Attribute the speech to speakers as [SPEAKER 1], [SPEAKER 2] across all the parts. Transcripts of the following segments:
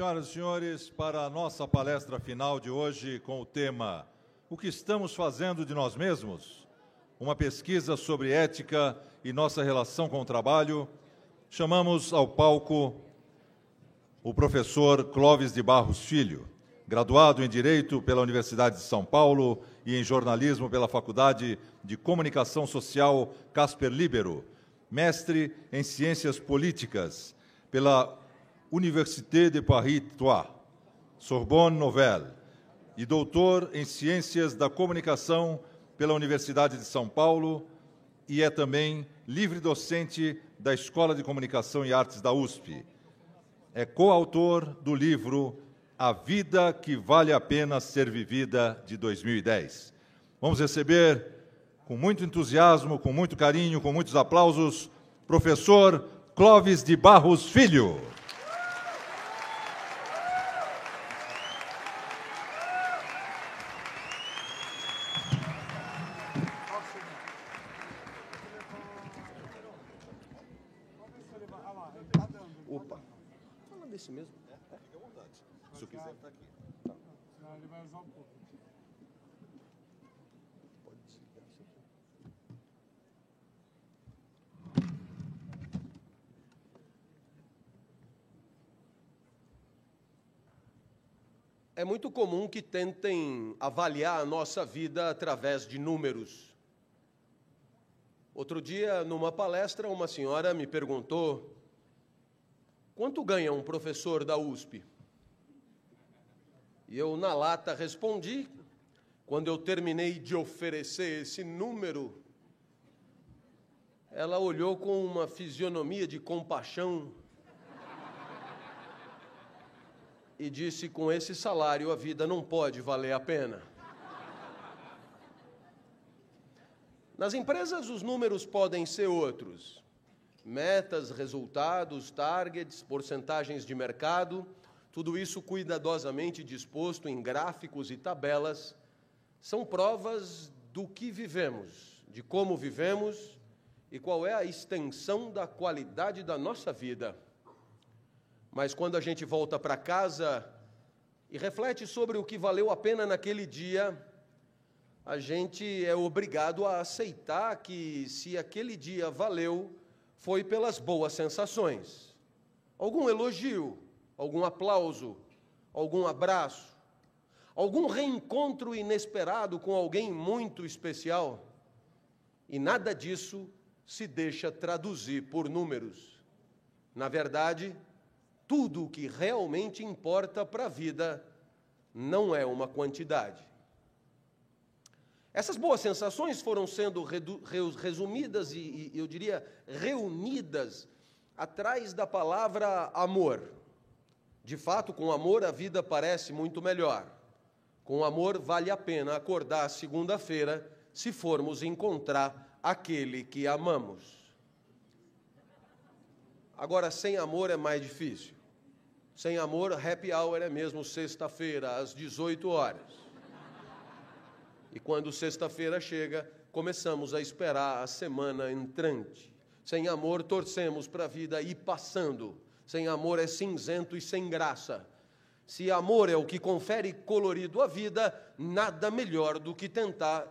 [SPEAKER 1] Senhoras e senhores, para a nossa palestra final de hoje com o tema O que estamos fazendo de nós mesmos? Uma pesquisa sobre ética e nossa relação com o trabalho, chamamos ao palco o professor Clóvis de Barros Filho, graduado em Direito pela Universidade de São Paulo e em Jornalismo pela Faculdade de Comunicação Social Casper Libero, mestre em Ciências Políticas pela Université de Paris 3, Sorbonne Nouvelle, e doutor em Ciências da Comunicação pela Universidade de São Paulo e é também livre docente da Escola de Comunicação e Artes da USP. É coautor do livro A Vida que Vale a Pena Ser Vivida, de 2010. Vamos receber, com muito entusiasmo, com muito carinho, com muitos aplausos, professor Clóvis de Barros Filho.
[SPEAKER 2] Opa. Fala desse mesmo.
[SPEAKER 1] É, fica à vontade. Se eu quiser, está aqui.
[SPEAKER 2] Pode desligar isso aqui. É muito comum que tentem avaliar a nossa vida através de números. Outro dia, numa palestra, uma senhora me perguntou: quanto ganha um professor da USP? E eu, na lata, respondi. Quando eu terminei de oferecer esse número, ela olhou com uma fisionomia de compaixão e disse: com esse salário a vida não pode valer a pena. Nas empresas, os números podem ser outros: metas, resultados, targets, porcentagens de mercado, tudo isso cuidadosamente disposto em gráficos e tabelas, são provas do que vivemos, de como vivemos e qual é a extensão da qualidade da nossa vida. Mas quando a gente volta para casa e reflete sobre o que valeu a pena naquele dia, a gente é obrigado a aceitar que se aquele dia valeu, foi pelas boas sensações. Algum elogio, algum aplauso, algum abraço, algum reencontro inesperado com alguém muito especial. E nada disso se deixa traduzir por números. Na verdade, tudo o que realmente importa para a vida não é uma quantidade. Essas boas sensações foram sendo resumidas e, eu diria, reunidas atrás da palavra amor. De fato, com amor a vida parece muito melhor. Com amor vale a pena acordar segunda-feira se formos encontrar aquele que amamos. Agora, sem amor é mais difícil. Sem amor, happy hour é mesmo sexta-feira, às 18 horas. E quando sexta-feira chega, começamos a esperar a semana entrante. Sem amor, torcemos para a vida ir passando. Sem amor é cinzento e sem graça. Se amor é o que confere colorido à vida, nada melhor do que tentar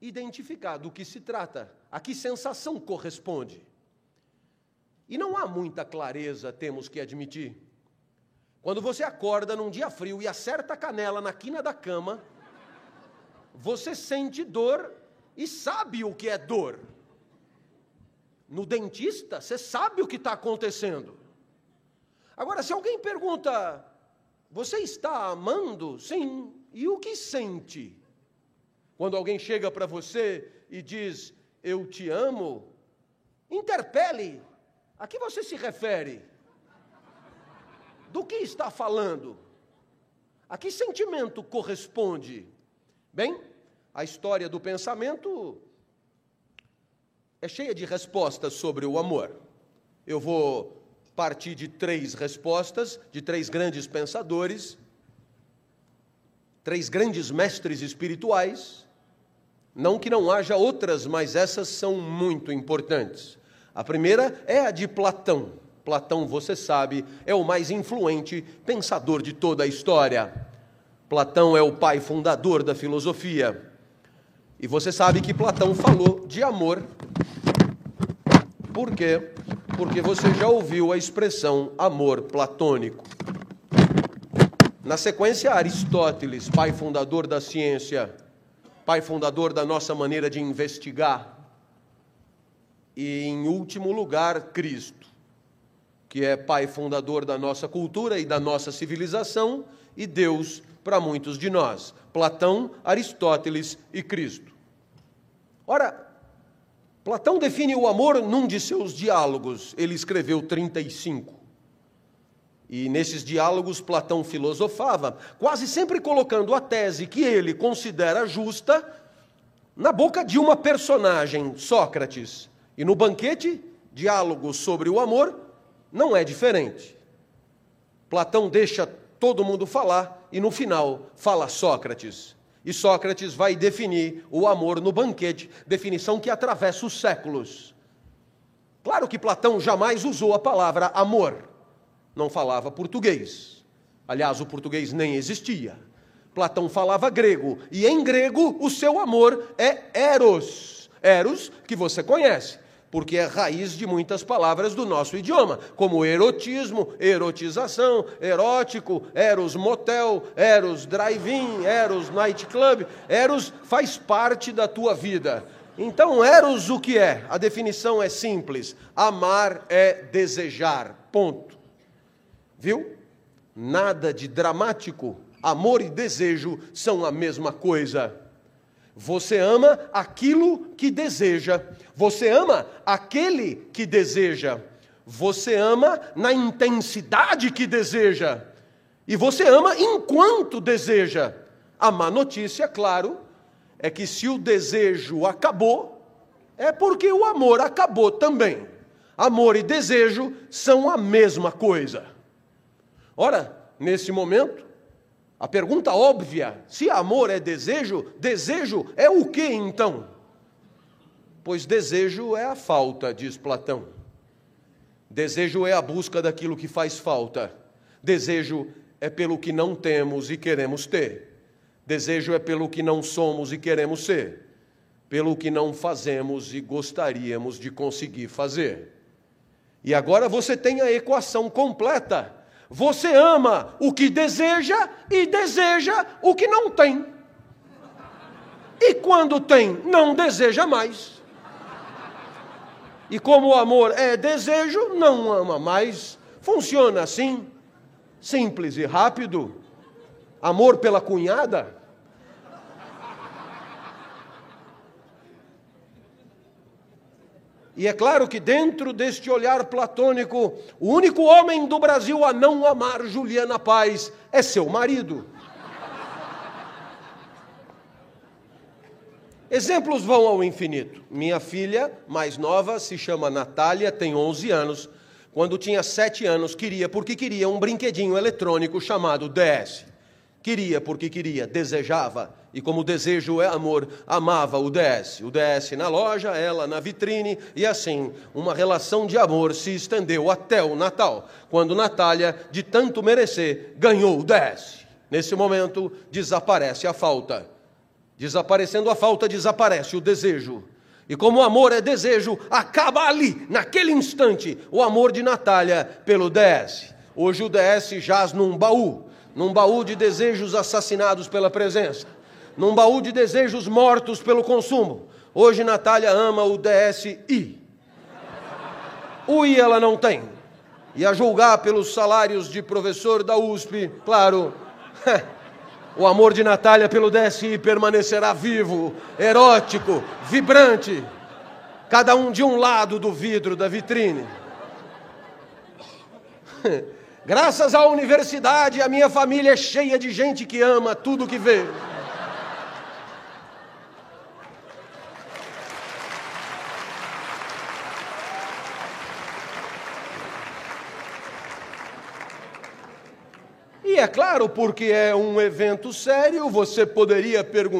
[SPEAKER 2] identificar do que se trata, a que sensação corresponde. E não há muita clareza, temos que admitir. Quando você acorda num dia frio e acerta a canela na quina da cama, você sente dor e sabe o que é dor. No dentista, você sabe o que está acontecendo. Agora, se alguém pergunta, você está amando? Sim. E o que sente? Quando alguém chega para você e diz, eu te amo, interpele. A que você se refere? Do que está falando? A que sentimento corresponde? Bem, a história do pensamento é cheia de respostas sobre o amor. Eu vou partir de três respostas, de três grandes pensadores, três grandes mestres espirituais. Não que não haja outras, mas essas são muito importantes. A primeira é a de Platão. Platão, você sabe, é o mais influente pensador de toda a história. Platão é o pai fundador da filosofia. E você sabe que Platão falou de amor. Por quê? Porque você já ouviu a expressão amor platônico. Na sequência, Aristóteles, pai fundador da ciência, pai fundador da nossa maneira de investigar. E, em último lugar, Cristo, que é pai fundador da nossa cultura e da nossa civilização, e Deus para muitos de nós. Platão, Aristóteles e Cristo. Ora, Platão define o amor num de seus diálogos, ele escreveu 35. E nesses diálogos, Platão filosofava, quase sempre colocando a tese que ele considera justa na boca de uma personagem, Sócrates. E no banquete, diálogo sobre o amor, não é diferente. Platão deixa todo mundo falar e no final fala Sócrates. E Sócrates vai definir o amor no banquete, definição que atravessa os séculos. Claro que Platão jamais usou a palavra amor, não falava português. Aliás, o português nem existia. Platão falava grego, e em grego o seu amor é eros. Eros, que você conhece porque é raiz de muitas palavras do nosso idioma, como erotismo, erotização, erótico, eros motel, eros drive-in, eros nightclub. Eros faz parte da tua vida. Então, eros o que é? A definição é simples: amar é desejar. Ponto. Viu? Nada de dramático. Amor e desejo são a mesma coisa. Você ama aquilo que deseja. Você ama aquele que deseja. Você ama na intensidade que deseja. E você ama enquanto deseja. A má notícia, claro, é que se o desejo acabou, é porque o amor acabou também. Amor e desejo são a mesma coisa. Ora, nesse momento, a pergunta óbvia: se amor é desejo, desejo é o que então? Pois desejo é a falta, diz Platão. Desejo é a busca daquilo que faz falta. Desejo é pelo que não temos e queremos ter. Desejo é pelo que não somos e queremos ser. Pelo que não fazemos e gostaríamos de conseguir fazer. E agora você tem a equação completa você ama o que deseja e deseja o que não tem. E quando tem, não deseja mais. E como o amor é desejo, não ama mais. Funciona assim, simples e rápido. Amor pela cunhada, E é claro que dentro deste olhar platônico, o único homem do Brasil a não amar Juliana Paz é seu marido. Exemplos vão ao infinito. Minha filha mais nova se chama Natália, tem 11 anos. Quando tinha 7 anos, queria, porque queria, um brinquedinho eletrônico chamado DS. Queria porque queria, desejava, e como desejo é amor, amava o DS. O DS na loja, ela na vitrine, e assim, uma relação de amor se estendeu até o Natal, quando Natália, de tanto merecer, ganhou o DS. Nesse momento, desaparece a falta. Desaparecendo a falta, desaparece o desejo. E como o amor é desejo, acaba ali, naquele instante, o amor de Natália pelo DS. Hoje o DS jaz num baú num baú de desejos assassinados pela presença, num baú de desejos mortos pelo consumo. Hoje Natália ama o DSI. O I ela não tem. E a julgar pelos salários de professor da USP, claro, o amor de Natália pelo DSI permanecerá vivo, erótico, vibrante, cada um de um lado do vidro da vitrine. Graças à universidade, a minha família é cheia de gente que ama tudo que vê. E é claro, porque é um evento sério, você poderia perguntar.